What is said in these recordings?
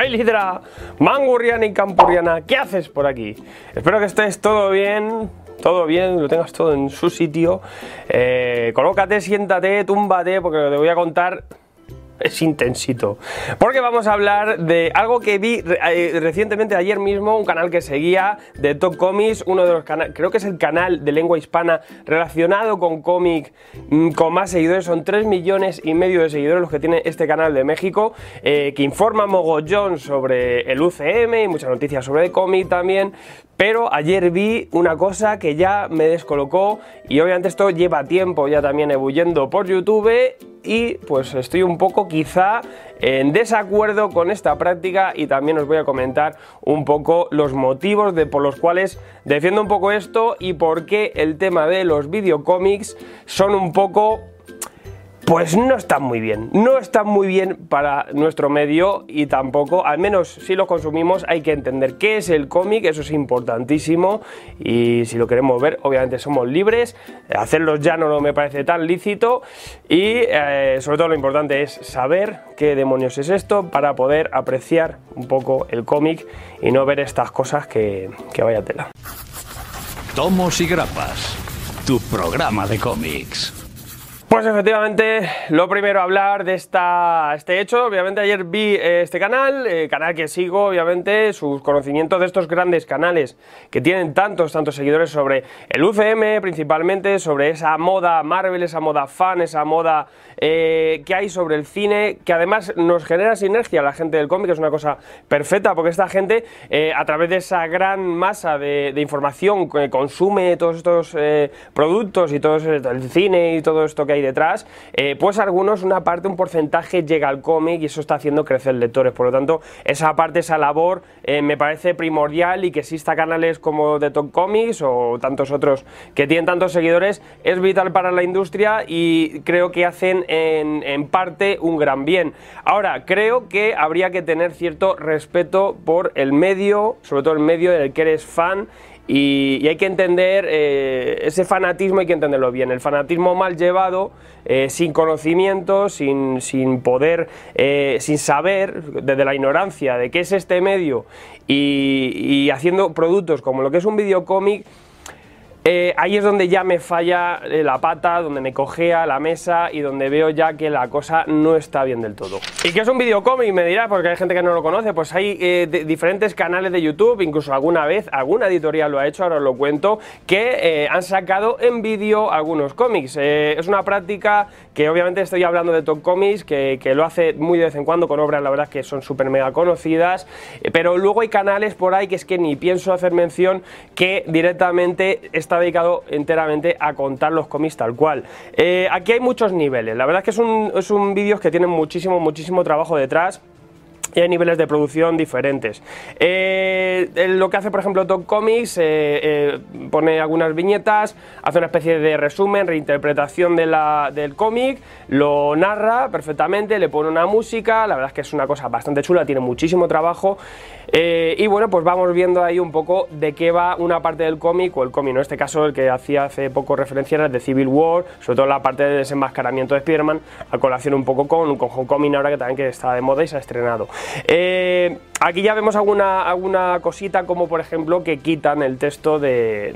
¡Ay, Lidra! Mangurriana y Campurriana, ¿qué haces por aquí? Espero que estés todo bien, todo bien, lo tengas todo en su sitio. Eh, colócate, siéntate, túmbate, porque te voy a contar es intensito. Porque vamos a hablar de algo que vi eh, recientemente, ayer mismo, un canal que seguía de Top Comics, uno de los canales, creo que es el canal de lengua hispana relacionado con cómic mm, con más seguidores, son 3 millones y medio de seguidores los que tiene este canal de México, eh, que informa mogollón sobre el UCM y muchas noticias sobre el cómic también, pero ayer vi una cosa que ya me descolocó y obviamente esto lleva tiempo ya también ebulliendo por YouTube y pues estoy un poco quizá en desacuerdo con esta práctica y también os voy a comentar un poco los motivos de, por los cuales defiendo un poco esto y por qué el tema de los videocómics son un poco pues no está muy bien. No está muy bien para nuestro medio y tampoco, al menos si lo consumimos, hay que entender qué es el cómic, eso es importantísimo y si lo queremos ver, obviamente somos libres. Hacerlo ya no me parece tan lícito y eh, sobre todo lo importante es saber qué demonios es esto para poder apreciar un poco el cómic y no ver estas cosas que, que vaya tela. Tomos y grapas, tu programa de cómics. Pues efectivamente, lo primero hablar de esta, este hecho. Obviamente ayer vi eh, este canal, eh, canal que sigo, obviamente, sus conocimientos de estos grandes canales que tienen tantos, tantos seguidores sobre el UCM principalmente, sobre esa moda Marvel, esa moda fan, esa moda eh, que hay sobre el cine, que además nos genera sinergia a la gente del cómic, es una cosa perfecta, porque esta gente, a través de esa gran masa de, de información que consume todos estos productos y todo el cine y todo esto que hay detrás, eh, pues algunos, una parte, un porcentaje llega al cómic y eso está haciendo crecer lectores. Por lo tanto, esa parte, esa labor eh, me parece primordial y que exista canales como The Top Comics o tantos otros que tienen tantos seguidores es vital para la industria y creo que hacen en, en parte un gran bien. Ahora, creo que habría que tener cierto respeto por el medio, sobre todo el medio del que eres fan y, hay que entender eh, ese fanatismo, hay que entenderlo bien. El fanatismo mal llevado, eh, sin conocimiento, sin, poder, eh, sin saber, desde la ignorancia de qué es este medio y, y haciendo productos como lo que es un videocómic eh, ahí es donde ya me falla eh, la pata, donde me cogea la mesa y donde veo ya que la cosa no está bien del todo. ¿Y qué es un videocómic? Me dirá, porque hay gente que no lo conoce. Pues hay eh, diferentes canales de YouTube, incluso alguna vez, alguna editorial lo ha hecho, ahora os lo cuento, que han sacado en vídeo algunos cómics. es una práctica que obviamente estoy hablando de Top Comics, que, que, lo hace muy de vez en cuando con obras, la verdad, que son súper mega conocidas. pero luego hay canales por ahí que es que ni pienso hacer mención que directamente está dedicado enteramente a contar los cómics tal cual. Eh, aquí hay muchos niveles, la verdad es que es un, es un vídeo que tiene muchísimo, muchísimo trabajo detrás y hay niveles de producción diferentes. Eh, lo que hace, por ejemplo, Top Comics, eh, eh, pone algunas viñetas, hace una especie de resumen, reinterpretación de la, del cómic, lo narra perfectamente, le pone una música, la verdad es que es una cosa bastante chula, tiene muchísimo trabajo. y bueno, pues vamos viendo ahí un poco de qué va una parte del cómic, o el cómic, en este caso el que hacía hace poco referencia era de Civil War, sobre todo la parte de desenmascaramiento de Spider-Man, a colación un poco con, con Homecoming ahora que también que está de moda y se ha estrenado. Eh, aquí ya vemos alguna, alguna cosita como por ejemplo que quitan el texto de,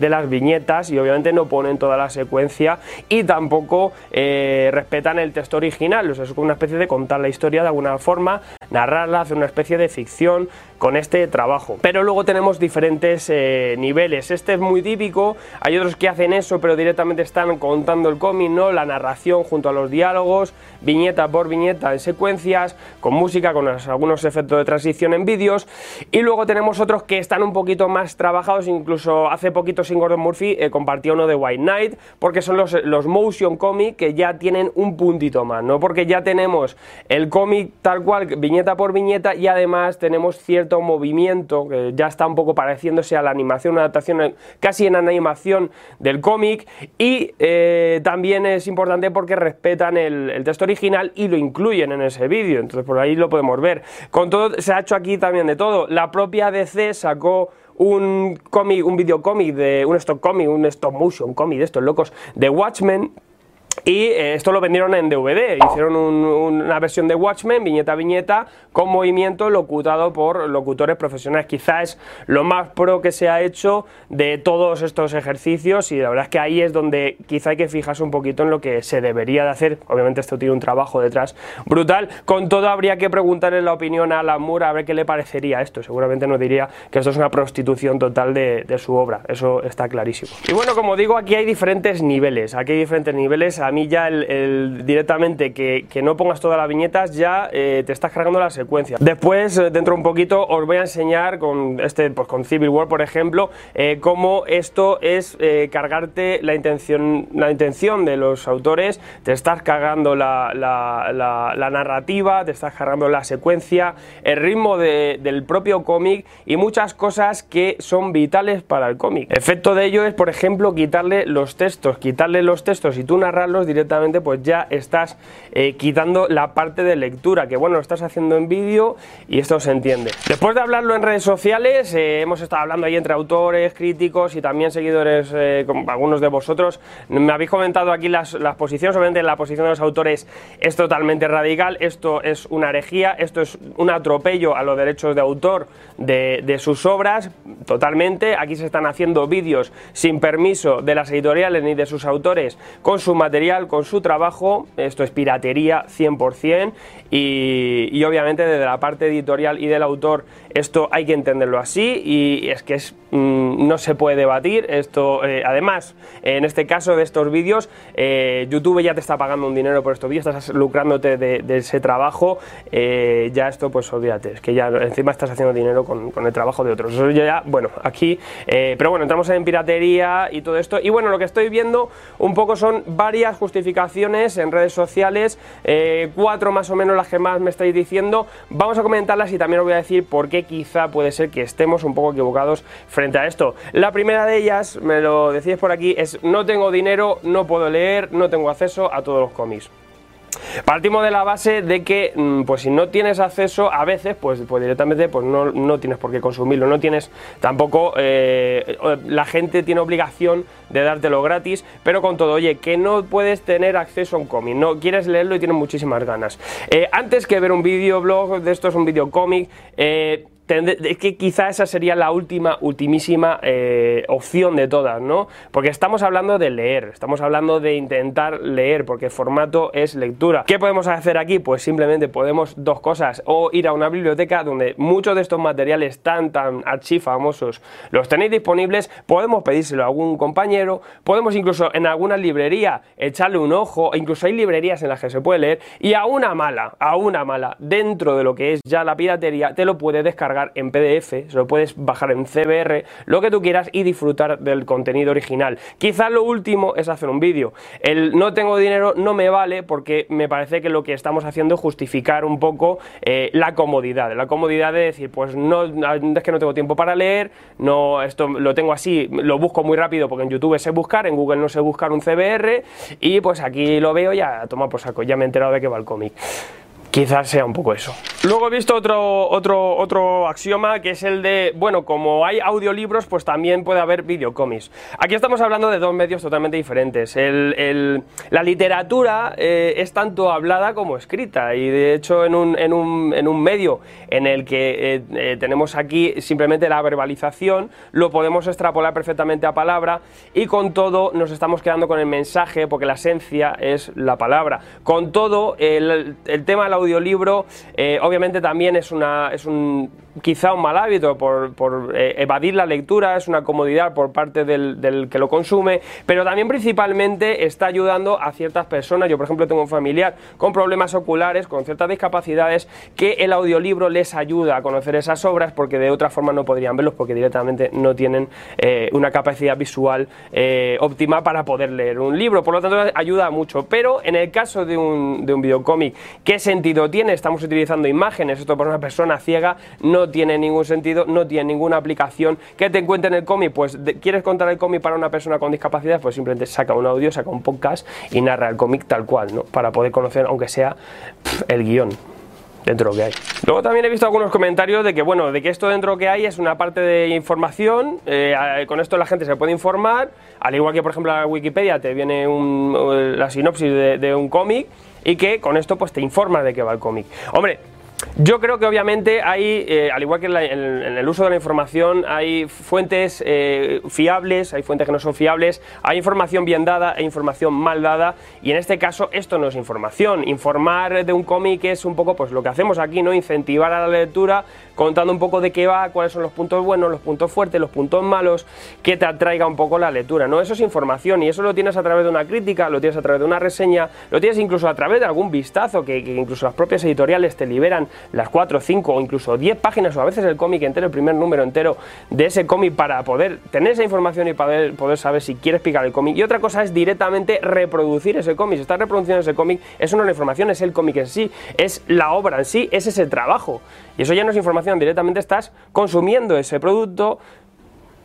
las viñetas y obviamente no ponen toda la secuencia y tampoco eh, respetan el texto original, o sea, es una especie de contar la historia de alguna forma, narrarla, hacer una especie de ficción con este trabajo. Pero luego tenemos diferentes eh, niveles, este es muy típico, hay otros que hacen eso pero directamente están contando el cómic, ¿no? la narración junto a los diálogos, viñeta por viñeta en secuencias, con música, con algunos efectos de transición en vídeos. Y luego tenemos otros que están un poquito más trabajados, incluso hace poquito sin Gordon Murphy eh, compartió uno de White Knight porque son los, los motion comic que ya tienen un puntito más, ¿no? porque ya tenemos el cómic tal cual, viñeta por viñeta y además tenemos cierto movimiento que ya está un poco pareciéndose a la animación, una adaptación casi en animación del cómic. Y eh, también es importante porque respetan el, el texto original y lo incluyen en ese vídeo, entonces por ahí lo podemos ver. Con todo, se ha hecho aquí también de todo. La propia DC sacó un cómic, un videocómic de un stock comic, un stop motion cómic de estos locos de Watchmen y eh, esto lo vendieron en DVD, hicieron una versión de Watchmen, viñeta a viñeta, con movimiento locutado por locutores profesionales. Quizás es lo más pro que se ha hecho de todos estos ejercicios y la verdad es que ahí es donde quizá hay que fijarse un poquito en lo que se debería de hacer. Obviamente esto tiene un trabajo detrás brutal. Con todo habría que preguntarle la opinión a Alan Moore a ver qué le parecería esto. Seguramente nos diría que esto es una prostitución total de, su obra, eso está clarísimo. Y bueno, como digo, aquí hay diferentes niveles, aquí hay diferentes niveles a mí ya el, directamente que, no pongas todas las viñetas ya eh, te estás cargando la secuencia. Después, eh, dentro de un poquito, os voy a enseñar con este, pues con Civil War, por ejemplo, eh, cómo esto es cargarte la intención, la intención de los autores, te estás cargando la, la, narrativa, te estás cargando la secuencia, el ritmo del propio cómic y muchas cosas que son vitales para el cómic. Efecto de ello es, por ejemplo, quitarle los textos, quitarle los textos y tú directamente pues ya estás eh, quitando la parte de lectura, que bueno, lo estás haciendo en vídeo y esto se entiende. Después de hablarlo en redes sociales, eh, hemos estado hablando ahí entre autores, críticos y también seguidores, eh, como algunos de vosotros, me habéis comentado aquí las, las posiciones, obviamente la posición de los autores es totalmente radical, esto es una herejía, esto es un atropello a los derechos de autor de, de sus obras, totalmente, aquí se están haciendo vídeos sin permiso de las editoriales ni de sus autores con su material con su trabajo, esto es piratería 100% y, y obviamente desde la parte editorial y del autor esto hay que entenderlo así y es que es, mm, no se puede debatir. Esto, eh, además, en este caso de estos vídeos, eh, YouTube ya te está pagando un dinero por estos vídeos, estás lucrándote de, ese trabajo. Eh, ya esto, pues olvídate, es que ya encima estás haciendo dinero con, el trabajo de otros. Eso ya, bueno, aquí, pero bueno, entramos en piratería y todo esto. Y bueno, lo que estoy viendo un poco son varias justificaciones en redes sociales, cuatro más o menos las que más me estáis diciendo. Vamos a comentarlas y también os voy a decir por qué quizá puede ser que estemos un poco equivocados frente a esto. La primera de ellas, me lo decís por aquí, es no tengo dinero, no puedo leer, no tengo acceso a todos los cómics. Partimos de la base de que, mm, pues si no tienes acceso, a veces, pues, pues directamente pues no, no, tienes por qué consumirlo, no tienes tampoco, eh, la gente tiene obligación de dártelo gratis, pero con todo, oye, que no puedes tener acceso a un cómic, no quieres leerlo y tienes muchísimas ganas. Eh, antes que ver un videoblog de esto es un video cómic, eh, es que quizá esa sería la última, ultimísima eh, opción de todas, ¿no? Porque estamos hablando de leer, estamos hablando de intentar leer, porque el formato es lectura. ¿Qué podemos hacer aquí? Pues simplemente podemos dos cosas, o ir a una biblioteca donde muchos de estos materiales tan, tan archi famosos los tenéis disponibles, podemos pedírselo a algún compañero, podemos incluso en alguna librería echarle un ojo, incluso hay librerías en las que se puede leer, y a una mala, a una mala, dentro de lo que es ya la piratería, te lo puede descargar en PDF, se lo puedes bajar en CBR, lo que tú quieras y disfrutar del contenido original. Quizás lo último es hacer un vídeo. El no tengo dinero no me vale porque me parece que lo que estamos haciendo es justificar un poco eh, la comodidad, la comodidad de decir, pues no, es que no tengo tiempo para leer, no, esto lo tengo así, lo busco muy rápido porque en YouTube sé buscar, en Google no sé buscar un CBR y pues aquí lo veo ya, toma por saco, ya me he enterado de que va el cómic. Quizás sea un poco eso. Luego he visto otro, otro, otro axioma que es el de, bueno, como hay audiolibros, pues también puede haber videocómics. Aquí estamos hablando de dos medios totalmente diferentes. la literatura eh, es tanto hablada como escrita y de hecho en un, en un, en un medio en el que eh, eh, tenemos aquí simplemente la verbalización, lo podemos extrapolar perfectamente a palabra y con todo nos estamos quedando con el mensaje porque la esencia es la palabra. Con todo, el, tema de la eh, obviamente también es, una, es un quizá un mal hábito por, eh, evadir la lectura, es una comodidad por parte del, que lo consume, pero también principalmente está ayudando a ciertas personas. Yo, por ejemplo, tengo un familiar con problemas oculares, con ciertas discapacidades, que el audiolibro les ayuda a conocer esas obras porque de otra forma no podrían verlos porque directamente no tienen eh, una capacidad visual eh, óptima para poder leer un libro. Por lo tanto, ayuda mucho. Pero en el caso de un, de un videocómic, ¿qué sentido tiene? Estamos utilizando imágenes, esto por una persona ciega no tiene ningún sentido, no tiene ninguna aplicación. que te encuentre en el cómic? Pues quieres contar el cómic para una persona con discapacidad, pues simplemente saca un audio, saca un podcast y narra el cómic tal cual, ¿no? Para poder conocer, aunque sea el guion. dentro de lo que hay. Luego también he visto algunos comentarios de que, bueno, de que esto dentro de lo que hay es una parte de información, eh, con esto la gente se puede informar, al igual que por ejemplo la Wikipedia te viene la sinopsis de, un cómic y que con esto pues te informa de qué va el cómic. Hombre, yo creo que obviamente hay, eh, al igual que en, el uso de la información, hay fuentes eh, fiables, hay fuentes que no son fiables, hay información bien dada e información mal dada, y en este caso esto no es información. Informar de un cómic es un poco pues lo que hacemos aquí, ¿no? Incentivar a la lectura contando un poco de qué va, cuáles son los puntos buenos, los puntos fuertes, los puntos malos, que te atraiga un poco la lectura, ¿no? Eso es información y eso lo tienes a través de una crítica, lo tienes a través de una reseña, lo tienes incluso a través de algún vistazo que incluso las propias editoriales te liberan las 4, 5 o incluso 10 páginas o a veces el cómic entero, el primer número entero de ese cómic para poder tener esa información y poder, poder saber si quieres picar el cómic. Y otra cosa es directamente reproducir ese cómic. Si estás reproduciendo ese cómic, es una información, es el cómic en sí, es la obra en sí, es ese trabajo. Y eso ya no es información, directamente estás consumiendo ese producto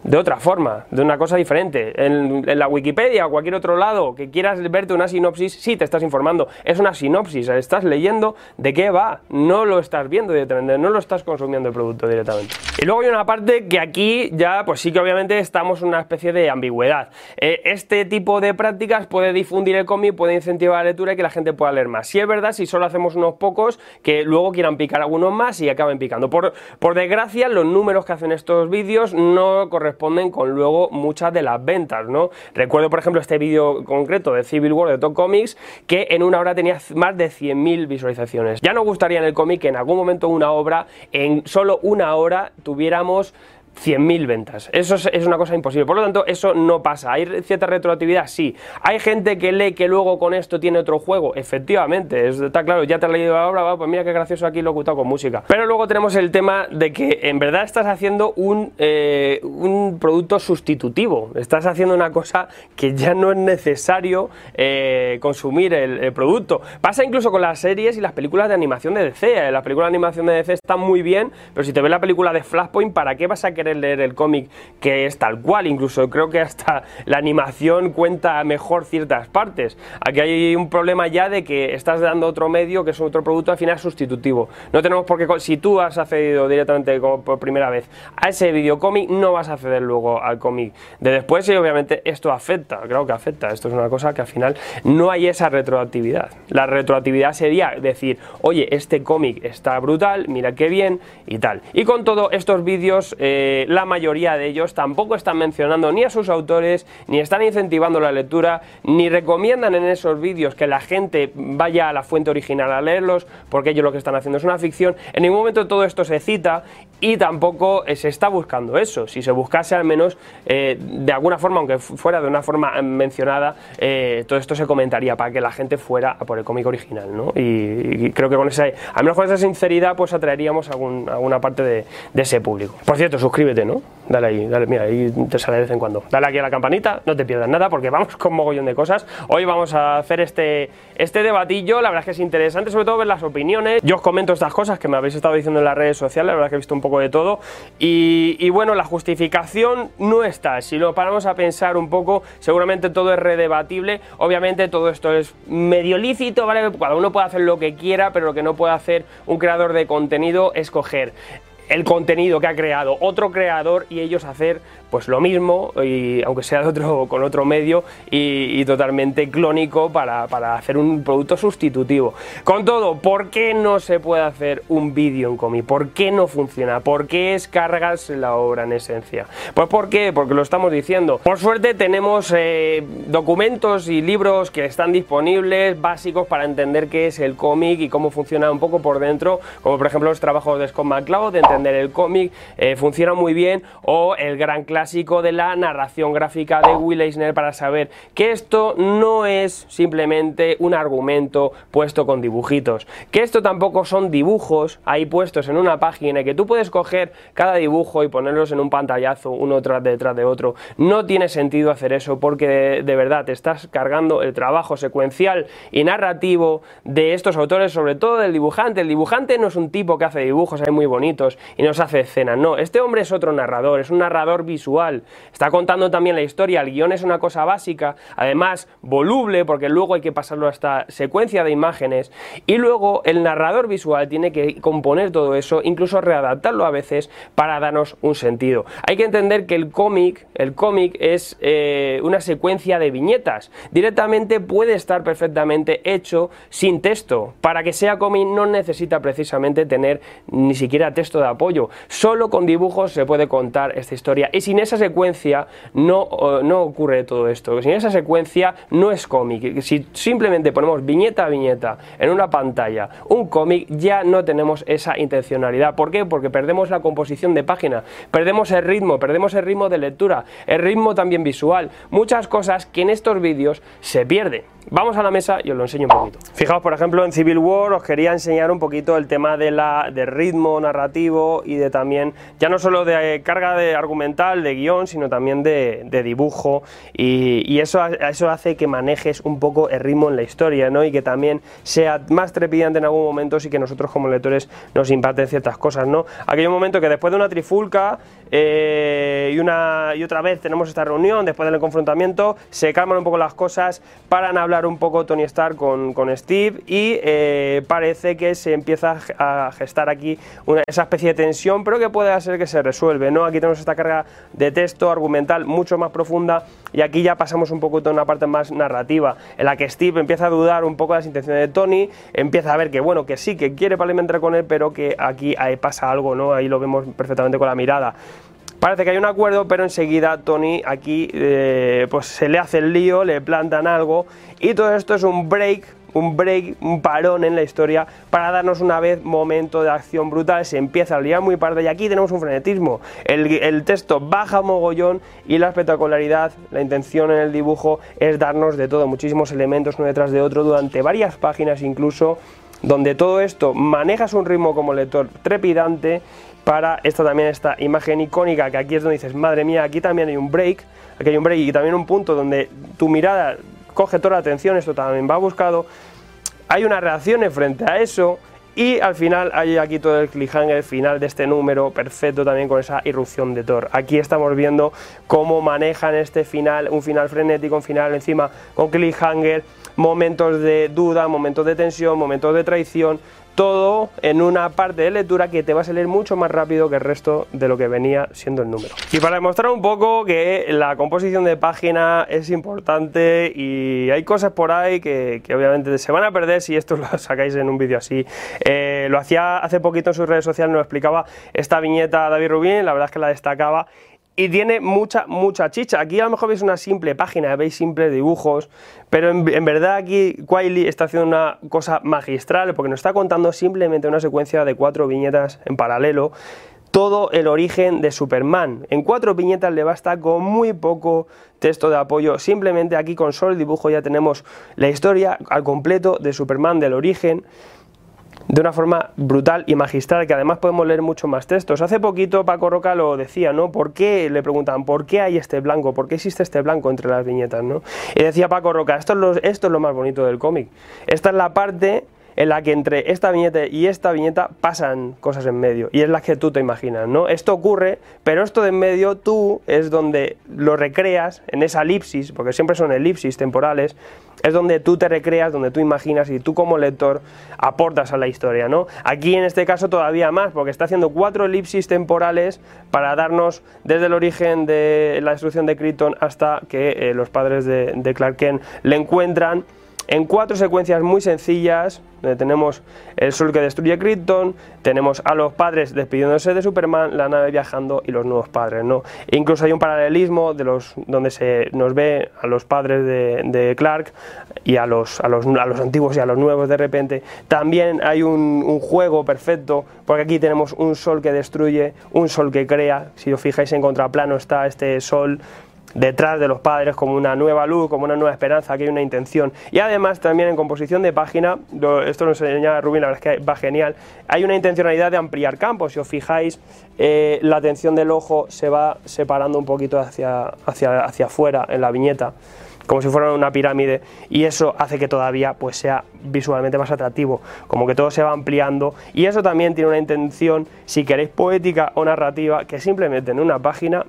de otra forma, de una cosa diferente. En, la Wikipedia o cualquier otro lado que quieras verte una sinopsis, sí te estás informando. Es una sinopsis, estás leyendo de qué va, no lo estás viendo directamente, no lo estás consumiendo el producto directamente. Y luego hay una parte que aquí ya, pues sí que obviamente estamos en una especie de ambigüedad. Eh, este tipo de prácticas puede difundir el cómic, puede incentivar la lectura y que la gente pueda leer más. Si es verdad, si solo hacemos unos pocos, que luego quieran picar algunos más y acaben picando. Por, por desgracia, los números que hacen estos vídeos no corresponden responden con luego muchas de las ventas, ¿no? Recuerdo, por ejemplo, este vídeo concreto de Civil War de Top Comics, que en una hora tenía más de 100.000 visualizaciones. Ya nos gustaría en el cómic que en algún momento una obra, en solo una hora, tuviéramos 100.000 ventas. Eso es, una cosa imposible. Por lo tanto, eso no pasa. ¿Hay cierta retroactividad? Sí. ¿Hay gente que lee que luego con esto tiene otro juego? Efectivamente. está claro, ya te has leído la obra, pues mira qué gracioso aquí lo he ocultado con música. Pero luego tenemos el tema de que en verdad estás haciendo un, eh, un producto sustitutivo. Estás haciendo una cosa que ya no es necesario eh, consumir el, producto. Pasa incluso con las series y las películas de animación de DC. Las películas de animación de DC están muy bien, pero si te ves la película de Flashpoint, ¿para qué vas a querer leer el cómic que es tal cual, incluso creo que hasta la animación cuenta mejor ciertas partes. Aquí hay un problema ya de que estás dando otro medio que es otro producto al final sustitutivo. No tenemos por qué, si tú has accedido directamente por primera vez a ese videocómic, no vas a acceder luego al cómic de después y obviamente esto afecta, creo que afecta. Esto es una cosa que al final no hay esa retroactividad. La retroactividad sería decir, oye, este cómic está brutal, mira qué bien y tal. Y con todo estos vídeos... Eh, la mayoría de ellos tampoco están mencionando ni a sus autores, ni están incentivando la lectura, ni recomiendan en esos vídeos que la gente vaya a la fuente original a leerlos, porque ellos lo que están haciendo es una ficción. En ningún momento todo esto se cita y tampoco se está buscando eso. Si se buscase al menos eh, de alguna forma, aunque fuera de una forma mencionada, eh, todo esto se comentaría para que la gente fuera por el cómic original, ¿no? Y, creo que con esa, al menos con esa sinceridad, pues atraeríamos a alguna parte de, de ese público. Por cierto, suscríbete, ¿no? Dale ahí, dale, mira, ahí te sale de vez en cuando. Dale aquí a la campanita, no te pierdas nada porque vamos con mogollón de cosas. Hoy vamos a hacer este, este debatillo, la verdad es que es interesante, sobre todo ver las opiniones. Yo os comento estas cosas que me habéis estado diciendo en las redes sociales, la verdad es que he visto un poco de todo. Y, bueno, la justificación no está. Si lo paramos a pensar un poco, seguramente todo es redebatible. Obviamente todo esto es medio lícito, ¿vale? Cada uno puede hacer lo que quiera, pero lo que no puede hacer un creador de contenido es coger el contenido que ha creado otro creador y ellos hacer pues lo mismo, y, aunque sea de otro, con otro medio y, totalmente clónico para, hacer un producto sustitutivo. Con todo, ¿por qué no se puede hacer un vídeo en cómic? ¿Por qué no funciona? ¿Por qué es cargarse la obra en esencia? Pues. Porque lo estamos diciendo. Por suerte tenemos eh, documentos y libros que están disponibles, básicos para entender qué es el cómic y cómo funciona un poco por dentro, como por ejemplo los trabajos de Scott McCloud, entender el cómic, eh, funciona muy bien, o el gran clásico de la narración gráfica de Will Eisner para saber que esto no es simplemente un argumento puesto con dibujitos, que esto tampoco son dibujos ahí puestos en una página que tú puedes coger cada dibujo y ponerlos en un pantallazo uno tras detrás de otro. No tiene sentido hacer eso porque de, verdad te estás cargando el trabajo secuencial y narrativo de estos autores, sobre todo del dibujante. El dibujante no es un tipo que hace dibujos ahí muy bonitos y nos hace escenas. No, este hombre es otro narrador, es un narrador visual. Está contando también la historia, el guion es una cosa básica, además voluble, porque luego hay que pasarlo a esta secuencia de imágenes. Y luego el narrador visual tiene que componer todo eso, incluso readaptarlo a veces para darnos un sentido. Hay que entender que el cómic, el cómic es eh, una secuencia de viñetas. Directamente puede estar perfectamente hecho sin texto. Para que sea cómic no necesita precisamente tener ni siquiera texto de apoyo. Solo con dibujos se puede contar esta historia. Y sin esa secuencia no, no ocurre todo esto. Sin esa secuencia no es cómic. Si simplemente ponemos viñeta a viñeta en una pantalla un cómic, ya no tenemos esa intencionalidad. ¿Por qué? Porque perdemos la composición de página, perdemos el ritmo, perdemos el ritmo de lectura, el ritmo también visual. Muchas cosas que en estos vídeos se pierden. Vamos a la mesa y os lo enseño un poquito. Fijaos, por ejemplo, en Civil War os quería enseñar un poquito el tema de la, de ritmo narrativo y de también, ya no solo de carga de argumental, de guion, sino también de, dibujo y, eso, eso hace que manejes un poco el ritmo en la historia ¿no? y que también sea más trepidante en algún momento y que nosotros como lectores nos impacten ciertas cosas. ¿no? Aquel momento que después de una trifulca eh, y, una, y otra vez tenemos esta reunión, después del confrontamiento, se calman un poco las cosas, paran a hablar un poco Tony Stark con, con Steve y eh, parece que se empieza a gestar aquí una, esa especie tensión, pero que puede ser que se resuelve. ¿no? Aquí tenemos esta carga de texto argumental mucho más profunda y aquí ya pasamos un poco a una parte más narrativa, en la que Steve empieza a dudar un poco de las intenciones de Tony, empieza a ver que bueno, que sí, que quiere parlamentar con él, pero que aquí pasa algo, ¿no? Ahí lo vemos perfectamente con la mirada. Parece que hay un acuerdo, pero enseguida Tony aquí eh, pues se le hace el lío, le plantan algo y todo esto es un break, un break, un parón en la historia para darnos una vez momento de acción brutal, se empieza a liar muy parda y aquí tenemos un frenetismo, el, el texto baja mogollón y la espectacularidad, la intención en el dibujo es darnos de todo, muchísimos elementos uno detrás de otro durante varias páginas incluso donde todo esto manejas un ritmo como lector trepidante para esta también esta imagen icónica que aquí es donde dices, madre mía, aquí también hay un break, aquí hay un break y también un punto donde tu mirada coge toda la atención, esto también va buscado, hay una reacción frente a eso y al final hay aquí todo el cliffhanger final de este número, perfecto también con esa irrupción de Thor. Aquí estamos viendo cómo manejan este final, un final frenético, un final encima con cliffhanger, momentos de duda, momentos de tensión, momentos de traición, todo en una parte de lectura que te va a salir mucho más rápido que el resto de lo que venía siendo el número. Y para demostrar un poco que la composición de página es importante y hay cosas por ahí que, obviamente se van a perder si esto lo sacáis en un vídeo así. Eh, lo hacía hace poquito en sus redes sociales, nos explicaba esta viñeta David Rubin, la verdad es que la destacaba y tiene mucha, mucha chicha. Aquí a lo mejor veis una simple página, veis simples dibujos, pero en, verdad aquí Wiley está haciendo una cosa magistral porque nos está contando simplemente una secuencia de cuatro viñetas en paralelo todo el origen de Superman. En cuatro viñetas le basta con muy poco texto de apoyo. Simplemente aquí con solo el dibujo ya tenemos la historia al completo de Superman, del origen de una forma brutal y magistral, que además podemos leer mucho más textos. Hace poquito Paco Roca lo decía, ¿no? ¿Por qué? Le preguntan, ¿por qué hay este blanco? ¿Por qué existe este blanco entre las viñetas, ¿no? Y decía Paco Roca, esto es lo, esto es lo más bonito del cómic. Esta es la parte en la que entre esta viñeta y esta viñeta pasan cosas en medio y es la que tú te imaginas, ¿no? Esto ocurre, pero esto de en medio tú es donde lo recreas en esa elipsis, porque siempre son elipsis temporales, es donde tú te recreas, donde tú imaginas y tú como lector aportas a la historia, ¿no? Aquí en este caso todavía más, porque está haciendo cuatro elipsis temporales para darnos desde el origen de la destrucción de Krypton hasta que eh, los padres de, de Clark Kent le encuentran en cuatro secuencias muy sencillas, donde tenemos el sol que destruye Krypton, tenemos a los padres despidiéndose de Superman, la nave viajando y los nuevos padres, ¿no? E incluso hay un paralelismo de los, donde se nos ve a los padres de, Clark y a los, a los, a, los, antiguos y a los nuevos de repente. También hay un, un juego perfecto, porque aquí tenemos un sol que destruye, un sol que crea, si os fijáis en contraplano está este sol detrás de los padres como una nueva luz, como una nueva esperanza, que hay una intención. Y además también en composición de página, esto nos enseña Rubin, la verdad es que va genial, hay una intencionalidad de ampliar campos. Si os fijáis, eh, la atención del ojo se va separando un poquito hacia, hacia, hacia afuera en la viñeta. como si fuera una pirámide y eso hace que todavía pues sea visualmente más atractivo, como que todo se va ampliando y eso también tiene una intención, si queréis poética o narrativa, que simplemente en una página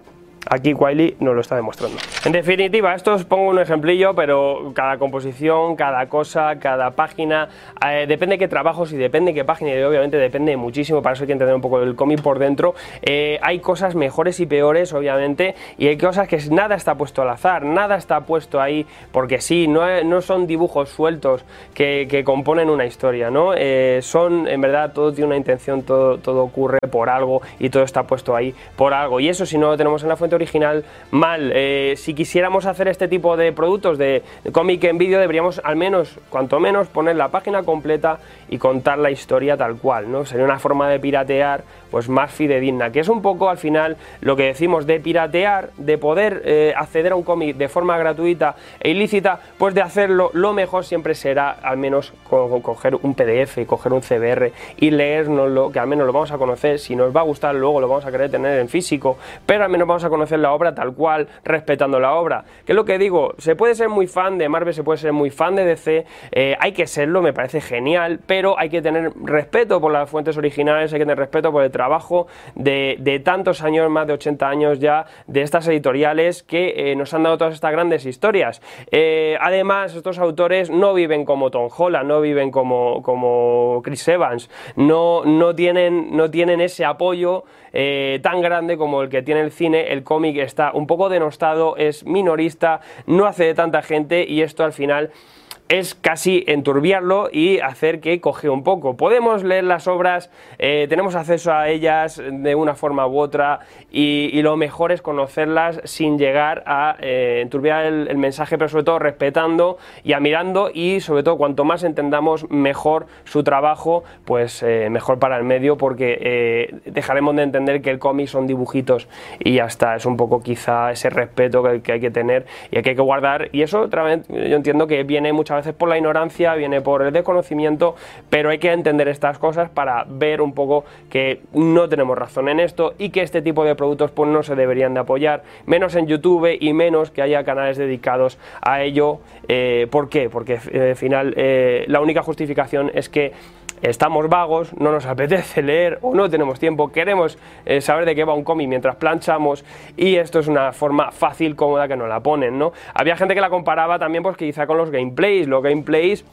Aquí Wiley nos lo está demostrando. En definitiva, esto os pongo un ejemplillo, pero cada composición, cada cosa, cada página, eh, depende de qué trabajos y depende de qué página, y obviamente depende muchísimo, para eso hay que entender un poco el cómic por dentro. Eh, hay cosas mejores y peores, obviamente, y hay cosas que nada está puesto al azar, nada está puesto ahí porque sí, no, no son dibujos sueltos que, componen una historia, ¿no? Eh, son, en verdad, todo tiene una intención, todo, todo ocurre por algo y todo está puesto ahí por algo. Y eso, si no lo tenemos en la fuente original mal. Eh, si quisiéramos hacer este tipo de productos de, cómic en vídeo, deberíamos al menos, cuanto menos, poner la página completa y contar la historia tal cual, ¿no? Sería una forma de piratear pues más fidedigna, que es un poco al final lo que decimos de piratear, de poder eh, acceder a un cómic de forma gratuita e ilícita, pues de hacerlo, lo mejor siempre será al menos coger un PDF, coger un CBR y leérnoslo, que al menos lo vamos a conocer, si nos va a gustar luego lo vamos a querer tener en físico, pero al menos vamos a conocer la obra tal cual, respetando la obra. Que es lo que digo, se puede ser muy fan de Marvel, se puede ser muy fan de DC, eh, hay que serlo, me parece genial, pero hay que tener respeto por las fuentes originales, hay que tener respeto por el trabajo de, tantos años, más de 80 años ya, de estas editoriales que eh, nos han dado todas estas grandes historias. Eh, además, estos autores no viven como Tom Holland, no viven como, como Chris Evans, no, no, tienen, no tienen ese apoyo tan grande como el que tiene el cine, el cómic está un poco denostado, es minorista, no hace de tanta gente y esto al final es casi enturbiarlo y hacer que coge un poco. Podemos leer las obras, eh, tenemos acceso a ellas de una forma u otra y, lo mejor es conocerlas sin llegar a eh, enturbiar el, mensaje, pero sobre todo respetando y admirando y sobre todo cuanto más entendamos mejor su trabajo, pues eh, mejor para el medio porque dejaremos de entender que el cómic son dibujitos y ya está, es un poco quizá ese respeto que, hay que tener y que hay que guardar y eso otra vez yo entiendo que viene muchas veces por la ignorancia, viene por el desconocimiento, pero hay que entender estas cosas para ver un poco que no tenemos razón en esto y que este tipo de productos pues no se deberían de apoyar, menos en YouTube y menos que haya canales dedicados a ello. Eh, ¿Por qué? Porque eh, al final eh, la única justificación es que estamos vagos, no nos apetece leer o no tenemos tiempo, queremos eh, saber de qué va un cómic mientras planchamos y esto es una forma fácil, cómoda que nos la ponen, ¿no? Había gente que la comparaba también pues quizá con los gameplays, los gameplays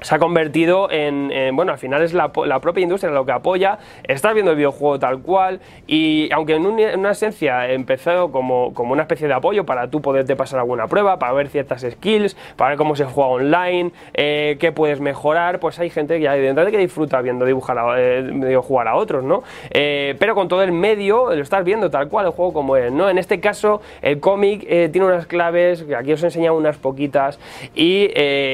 se ha convertido en, bueno, al final es la, propia industria lo que apoya, estás viendo el videojuego tal cual y aunque en, una esencia empezó como, como una especie de apoyo para tú poderte pasar alguna prueba, para ver ciertas skills, para ver cómo se juega online, eh, qué puedes mejorar, pues hay gente que evidentemente que disfruta viendo dibujar a, eh, jugar a otros, ¿no? Eh, pero con todo el medio lo estás viendo tal cual el juego como es, ¿no? En este caso el cómic tiene unas claves, aquí os he enseñado unas poquitas y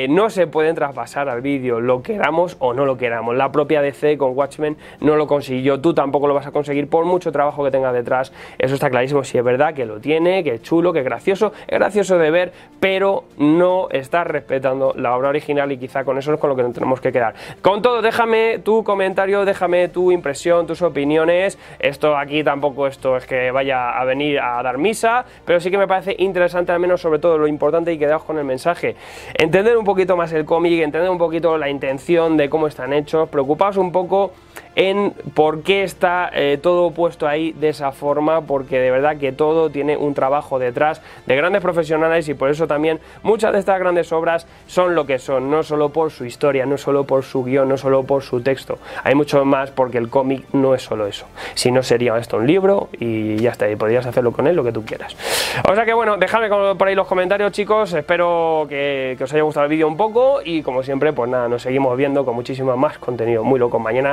no se pueden traspasar al vídeo, lo queramos o no lo queramos. La propia DC con Watchmen no lo consiguió, tú tampoco lo vas a conseguir por mucho trabajo que tenga detrás. Eso está clarísimo, si es verdad que lo tiene, que es chulo, que es gracioso, es gracioso de ver, pero no estás respetando la obra original y quizá con eso es con lo que nos tenemos que quedar. Con todo, déjame tu comentario, déjame tu impresión, tus opiniones. Esto aquí tampoco esto es que vaya a venir a dar misa, pero sí que me parece interesante al menos sobre todo lo importante y quedaos con el mensaje. Entender un poquito más el cómic, entender un poquito la intención de cómo están hechos, preocupaos un poco en por qué está eh, todo puesto ahí de esa forma, porque de verdad que todo tiene un trabajo detrás de grandes profesionales y por eso también muchas de estas grandes obras son lo que son, no solo por su historia, no solo por su guion, no solo por su texto, hay mucho más porque el cómic no es solo eso, si no sería esto un libro y ya está, y podrías hacerlo con él lo que tú quieras. O sea que bueno, dejadme por ahí los comentarios chicos, espero que, que os haya gustado el vídeo un poco y como siempre pues nada, nos seguimos viendo con muchísimo más contenido muy loco mañana.